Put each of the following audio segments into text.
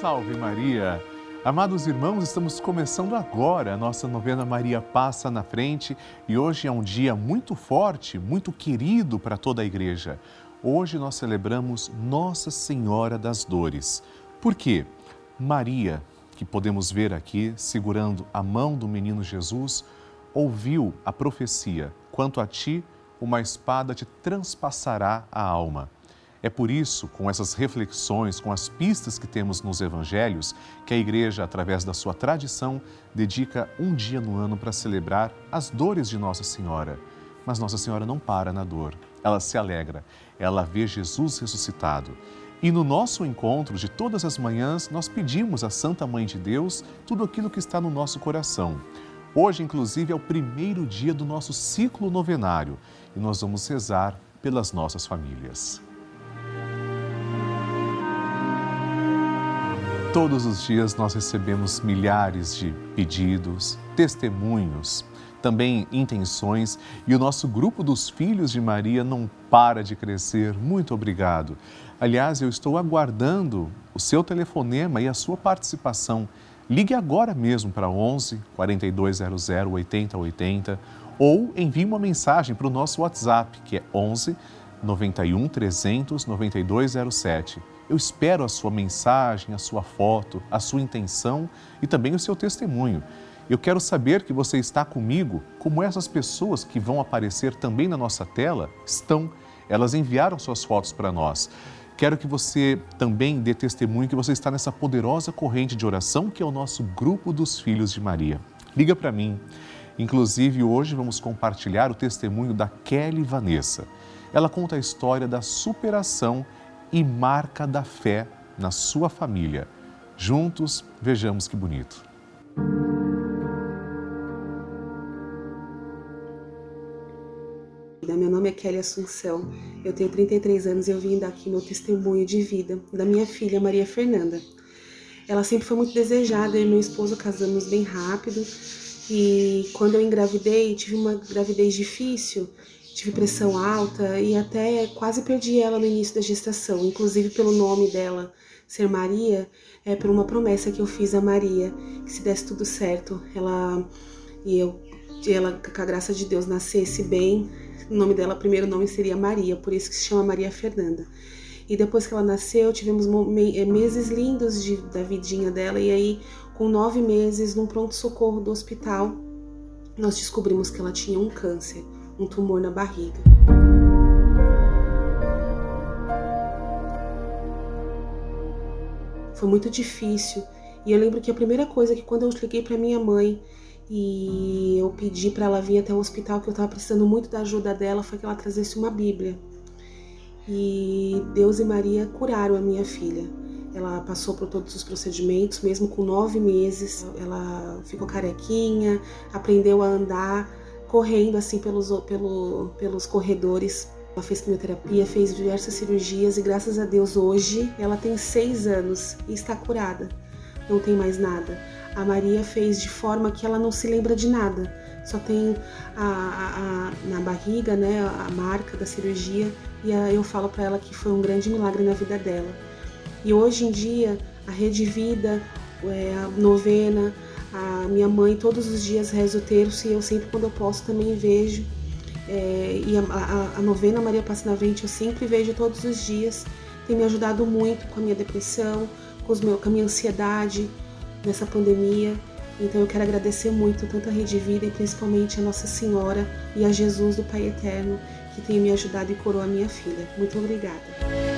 salve Maria! Amados irmãos, estamos começando agora a nossa novena Maria Passa na Frente e hoje é um dia muito forte, muito querido para toda a igreja. Hoje nós celebramos Nossa Senhora das Dores. Por quê? Maria, que podemos ver aqui segurando a mão do menino Jesus, ouviu a profecia: quanto a ti, uma espada te transpassará a alma. É por isso, com essas reflexões, com as pistas que temos nos evangelhos, que a igreja, através da sua tradição, dedica um dia no ano para celebrar as dores de Nossa Senhora. Mas Nossa Senhora não para na dor, ela se alegra, ela vê Jesus ressuscitado. E no nosso encontro de todas as manhãs, nós pedimos à Santa Mãe de Deus tudo aquilo que está no nosso coração. Hoje, inclusive, é o primeiro dia do nosso ciclo novenário e nós vamos rezar pelas nossas famílias. Todos os dias nós recebemos milhares de pedidos, testemunhos, também intenções e o nosso grupo dos Filhos de Maria não para de crescer. Muito obrigado. Aliás, eu estou aguardando o seu telefonema e a sua participação. Ligue agora mesmo para 11 4200 8080 ou envie uma mensagem para o nosso WhatsApp, que é 11 91 300 9207. Eu espero a sua mensagem, a sua foto, a sua intenção e também o seu testemunho. Eu quero saber que você está comigo, como essas pessoas que vão aparecer também na nossa tela estão. Elas enviaram suas fotos para nós. Quero que você também dê testemunho que você está nessa poderosa corrente de oração que é o nosso grupo dos Filhos de Maria. Liga para mim. Inclusive, hoje vamos compartilhar o testemunho da Kelly Vanessa. Ela conta a história da superação e marca da fé na sua família. Juntos, vejamos que bonito. Meu nome é Kelly Assunção, eu tenho 33 anos e eu vim dar aqui meu testemunho de vida da minha filha Maria Fernanda. Ela sempre foi muito desejada, e meu esposo casamos bem rápido e quando eu engravidei, tive uma gravidez difícil tive pressão alta e até quase perdi ela no início da gestação, inclusive pelo nome dela ser Maria, é por uma promessa que eu fiz a Maria, que se desse tudo certo, ela e eu ela com a graça de Deus nascesse bem, o nome dela, primeiro nome seria Maria, por isso que se chama Maria Fernanda. E depois que ela nasceu, tivemos é, meses lindos de, da vidinha dela, e aí, com nove meses, num pronto-socorro do hospital, nós descobrimos que ela tinha um câncer um tumor na barriga. Foi muito difícil. E eu lembro que a primeira coisa que quando eu liguei para minha mãe e eu pedi para ela vir até o hospital que eu estava precisando muito da ajuda dela foi que ela trazesse uma Bíblia. E Deus e Maria curaram a minha filha. Ela passou por todos os procedimentos, mesmo com nove meses. Ela ficou carequinha, aprendeu a andar, correndo assim pelos, pelo, pelos corredores. Ela fez quimioterapia, fez diversas cirurgias e graças a Deus hoje ela tem seis anos e está curada. Não tem mais nada. A Maria fez de forma que ela não se lembra de nada. Só tem a, a, a na barriga, né, a marca da cirurgia e a, eu falo para ela que foi um grande milagre na vida dela. E hoje em dia a Rede Vida, é, a novena, a minha mãe todos os dias reza o terço e eu sempre quando eu posso também vejo. É, e a, a, a, novena Maria Passa na Frente eu sempre vejo todos os dias. Tem me ajudado muito com a minha depressão, com, os meu, com a minha ansiedade nessa pandemia. Então eu quero agradecer muito tanto a Rede Vida e principalmente a Nossa Senhora e a Jesus do Pai Eterno que tem me ajudado e curou a minha filha. Muito obrigada.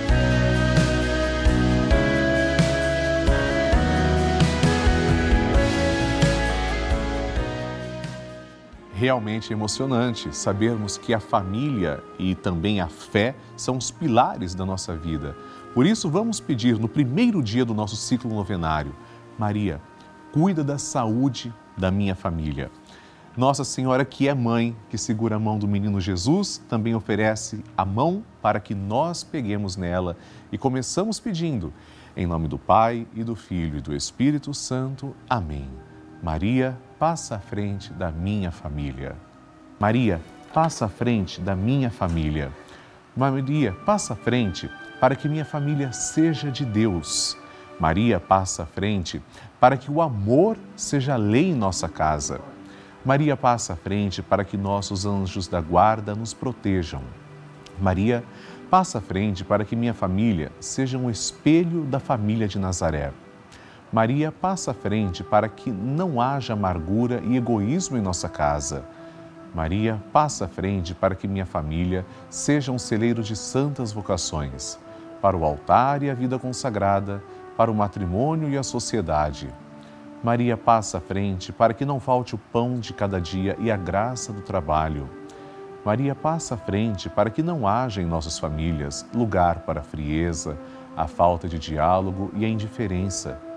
Realmente emocionante sabermos que a família e também a fé são os pilares da nossa vida. Por isso, vamos pedir no primeiro dia do nosso ciclo novenário: Maria, cuida da saúde da minha família. Nossa Senhora, que é mãe, que segura a mão do menino Jesus, também oferece a mão para que nós peguemos nela e começamos pedindo. Em nome do Pai e do Filho e do Espírito Santo. Amém. Maria, passa à frente da minha família. Maria, passa à frente da minha família. Maria, passa à frente para que minha família seja de Deus. Maria passa à frente para que o amor seja lei em nossa casa. Maria passa à frente para que nossos anjos da guarda nos protejam. Maria passa à frente para que minha família seja um espelho da família de Nazaré. Maria passa à frente para que não haja amargura e egoísmo em nossa casa. Maria passa à frente para que minha família seja um celeiro de santas vocações, para o altar e a vida consagrada, para o matrimônio e a sociedade. Maria passa à frente para que não falte o pão de cada dia e a graça do trabalho. Maria passa à frente para que não haja em nossas famílias lugar para a frieza, a falta de diálogo e a indiferença.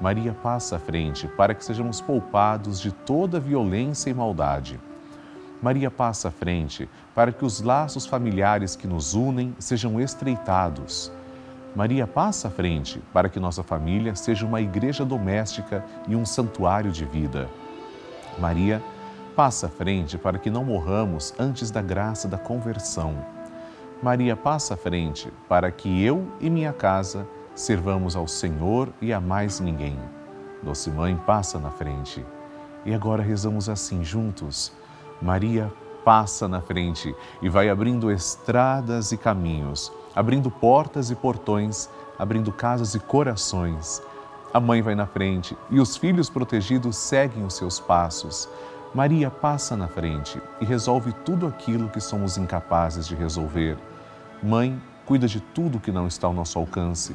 Maria passa à frente para que sejamos poupados de toda violência e maldade. Maria passa à frente para que os laços familiares que nos unem sejam estreitados. Maria passa à frente para que nossa família seja uma igreja doméstica e um santuário de vida. Maria passa à frente para que não morramos antes da graça da conversão. Maria passa à frente para que eu e minha casa servamos ao Senhor e a mais ninguém. Doce Mãe passa na frente. E agora rezamos assim juntos. Maria passa na frente e vai abrindo estradas e caminhos abrindo portas e portões, abrindo casas e corações. A mãe vai na frente e os filhos protegidos seguem os seus passos. Maria passa na frente e resolve tudo aquilo que somos incapazes de resolver. Mãe, cuida de tudo que não está ao nosso alcance.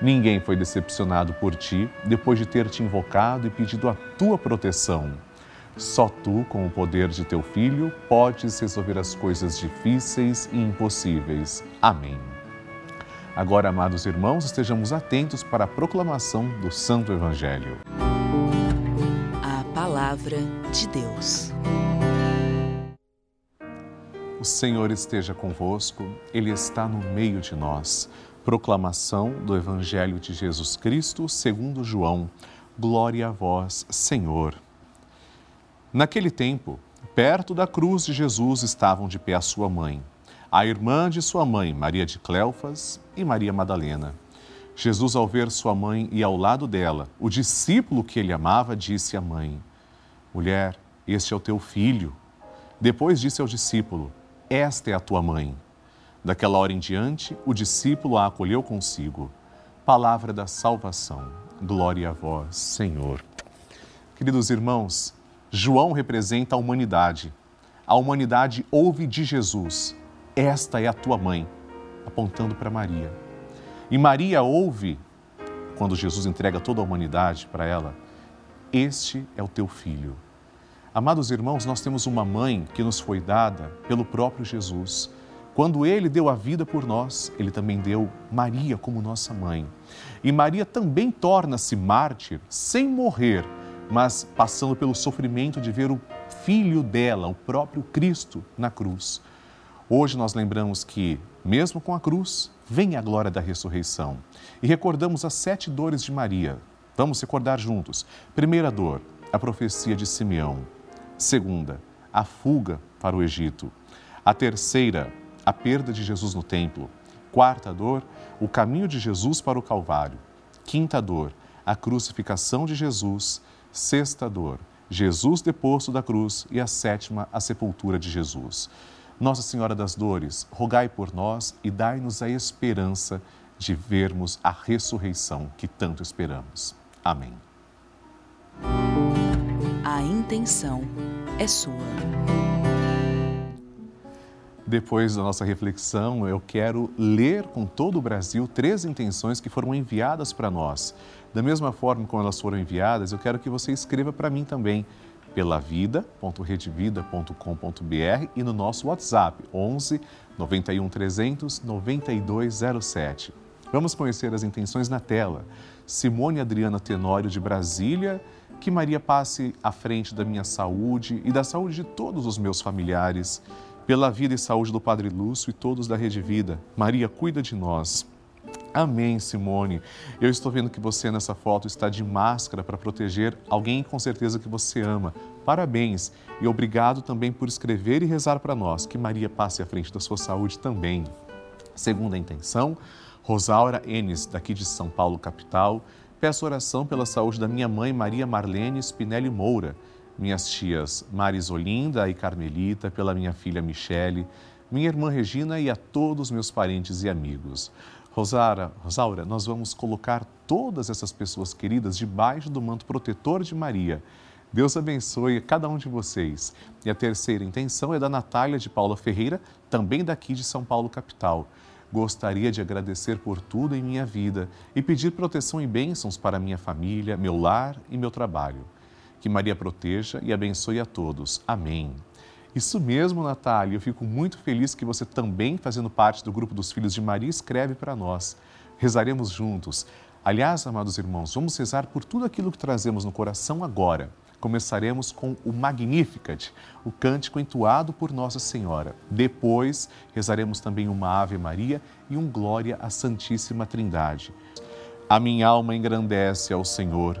Ninguém foi decepcionado por ti depois de ter te invocado e pedido a tua proteção. Só tu, com o poder de teu Filho, podes resolver as coisas difíceis e impossíveis. Amém. Agora, amados irmãos, estejamos atentos para a proclamação do Santo Evangelho. A Palavra de Deus. O Senhor esteja convosco, Ele está no meio de nós. Proclamação do Evangelho de Jesus Cristo, segundo João. Glória a vós, Senhor. Naquele tempo, perto da cruz de Jesus estavam de pé a sua mãe, a irmã de sua mãe, Maria de Cleofas e Maria Madalena. Jesus, ao ver sua mãe e ao lado dela, o discípulo que ele amava, disse à mãe: Mulher, este é o teu filho. Depois disse ao discípulo: Esta é a tua mãe. Daquela hora em diante, o discípulo a acolheu consigo. Palavra da salvação. Glória a vós, Senhor. Queridos irmãos, João representa a humanidade. A humanidade ouve de Jesus: Esta é a tua mãe, apontando para Maria. E Maria ouve, quando Jesus entrega toda a humanidade para ela: Este é o teu filho. Amados irmãos, nós temos uma mãe que nos foi dada pelo próprio Jesus. Quando ele deu a vida por nós, ele também deu Maria como nossa mãe. E Maria também torna-se mártir sem morrer mas passando pelo sofrimento de ver o filho dela, o próprio Cristo, na cruz. Hoje nós lembramos que, mesmo com a cruz, vem a glória da ressurreição. E recordamos as sete dores de Maria. Vamos recordar juntos. Primeira dor, a profecia de Simeão. Segunda, a fuga para o Egito. A terceira, a perda de Jesus no templo. Quarta dor, o caminho de Jesus para o Calvário. Quinta dor, a crucificação de Jesus sexta dor, Jesus deposto da cruz e a sétima, a sepultura de Jesus. Nossa Senhora das Dores, rogai por nós e dai-nos a esperança de vermos a ressurreição que tanto esperamos. Amém. A intenção é sua. Depois da nossa reflexão, eu quero ler com todo o Brasil três intenções que foram enviadas para nós da mesma forma como elas foram enviadas, eu quero que você escreva para mim também pela vida.redvida.com.br e no nosso WhatsApp 11 91 300 9207. Vamos conhecer as intenções na tela. Simone Adriana Tenório de Brasília, que Maria passe à frente da minha saúde e da saúde de todos os meus familiares, pela vida e saúde do Padre Lúcio e todos da Rede Vida. Maria, cuida de nós. Amém, Simone. Eu estou vendo que você nessa foto está de máscara para proteger alguém com certeza que você ama. Parabéns e obrigado também por escrever e rezar para nós. Que Maria passe à frente da sua saúde também. Segunda intenção, Rosaura Enes, daqui de São Paulo, capital. Peço oração pela saúde da minha mãe Maria Marlene Spinelli Moura, minhas tias Maris Olinda e Carmelita, pela minha filha Michele, minha irmã Regina e a todos meus parentes e amigos. Rosara, Rosaura, nós vamos colocar todas essas pessoas queridas debaixo do manto protetor de Maria. Deus abençoe cada um de vocês. E a terceira intenção é da Natália de Paula Ferreira, também daqui de São Paulo, capital. Gostaria de agradecer por tudo em minha vida e pedir proteção e bênçãos para minha família, meu lar e meu trabalho. Que Maria proteja e abençoe a todos. Amém. Isso mesmo, Natália. Eu fico muito feliz que você também, fazendo parte do grupo dos Filhos de Maria, escreve para nós. Rezaremos juntos. Aliás, amados irmãos, vamos rezar por tudo aquilo que trazemos no coração agora. Começaremos com o Magnificat, o cântico entoado por Nossa Senhora. Depois, rezaremos também uma Ave Maria e um Glória à Santíssima Trindade. A minha alma engrandece ao Senhor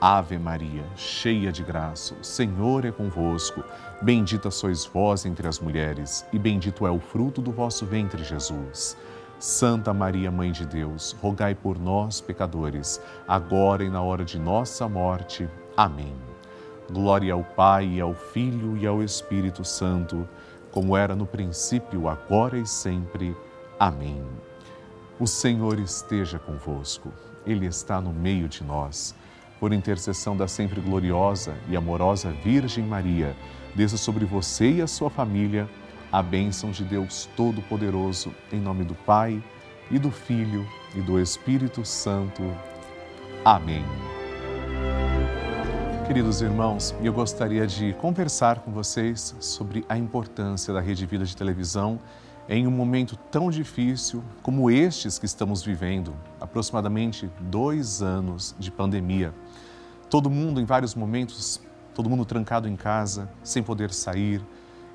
Ave Maria, cheia de graça, o Senhor é convosco. Bendita sois vós entre as mulheres, e bendito é o fruto do vosso ventre, Jesus. Santa Maria, Mãe de Deus, rogai por nós, pecadores, agora e na hora de nossa morte. Amém. Glória ao Pai, ao Filho e ao Espírito Santo, como era no princípio, agora e sempre. Amém. O Senhor esteja convosco, Ele está no meio de nós. Por intercessão da sempre gloriosa e amorosa Virgem Maria, desça sobre você e a sua família a bênção de Deus Todo-Poderoso, em nome do Pai e do Filho e do Espírito Santo. Amém. Queridos irmãos, eu gostaria de conversar com vocês sobre a importância da Rede Vida de televisão em um momento tão difícil como estes que estamos vivendo, aproximadamente dois anos de pandemia. Todo mundo, em vários momentos, todo mundo trancado em casa, sem poder sair,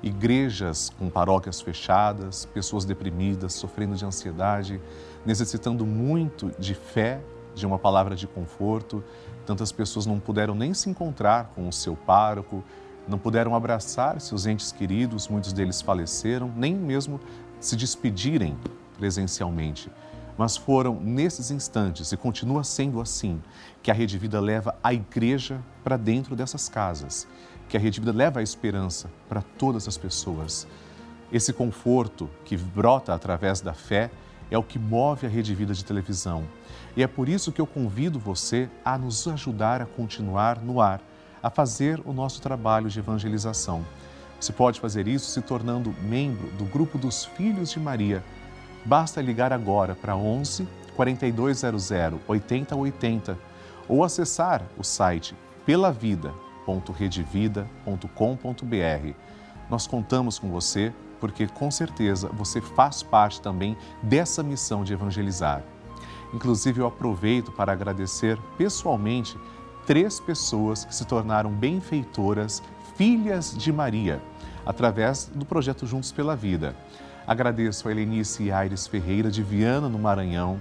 igrejas com paróquias fechadas, pessoas deprimidas, sofrendo de ansiedade, necessitando muito de fé, de uma palavra de conforto. Tantas pessoas não puderam nem se encontrar com o seu pároco, não puderam abraçar seus entes queridos, muitos deles faleceram, nem mesmo se despedirem presencialmente. Mas foram nesses instantes, e continua sendo assim, que a Rede Vida leva a igreja para dentro dessas casas que a Rede Vida leva a esperança para todas as pessoas. Esse conforto que brota através da fé é o que move a Rede Vida de televisão. E é por isso que eu convido você a nos ajudar a continuar no ar, a fazer o nosso trabalho de evangelização. Você pode fazer isso se tornando membro do grupo dos Filhos de Maria. Basta ligar agora para 11 4200 8080 ou acessar o site pelavida.com www.redevida.com.br. Nós contamos com você porque com certeza você faz parte também dessa missão de evangelizar. Inclusive, eu aproveito para agradecer pessoalmente três pessoas que se tornaram benfeitoras, filhas de Maria, através do projeto Juntos pela Vida. Agradeço a Helenice Aires Ferreira de Viana, no Maranhão,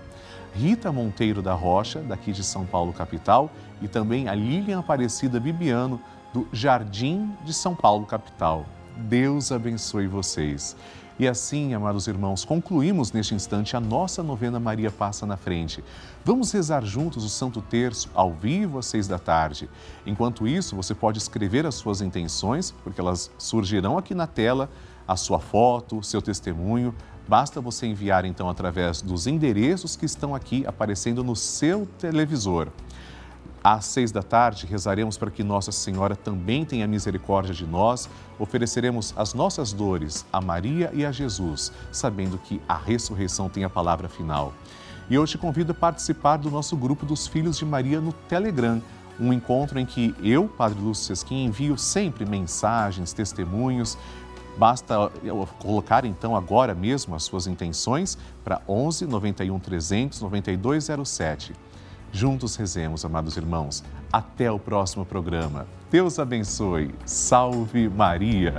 Rita Monteiro da Rocha, daqui de São Paulo, capital, e também a Lilian Aparecida Bibiano, do Jardim de São Paulo, capital. Deus abençoe vocês. E assim, amados irmãos, concluímos neste instante a nossa novena Maria Passa na Frente. Vamos rezar juntos o Santo Terço ao vivo às seis da tarde. Enquanto isso, você pode escrever as suas intenções, porque elas surgirão aqui na tela, a sua foto, seu testemunho. Basta você enviar então através dos endereços que estão aqui aparecendo no seu televisor. Às seis da tarde, rezaremos para que Nossa Senhora também tenha misericórdia de nós. Ofereceremos as nossas dores a Maria e a Jesus, sabendo que a ressurreição tem a palavra final. E eu te convido a participar do nosso grupo dos Filhos de Maria no Telegram, um encontro em que eu, Padre Lúcio Sesquim, envio sempre mensagens, testemunhos. Basta colocar então agora mesmo as suas intenções para 11 91 300 9207. Juntos rezemos, amados irmãos. Até o próximo programa. Deus abençoe. Salve Maria.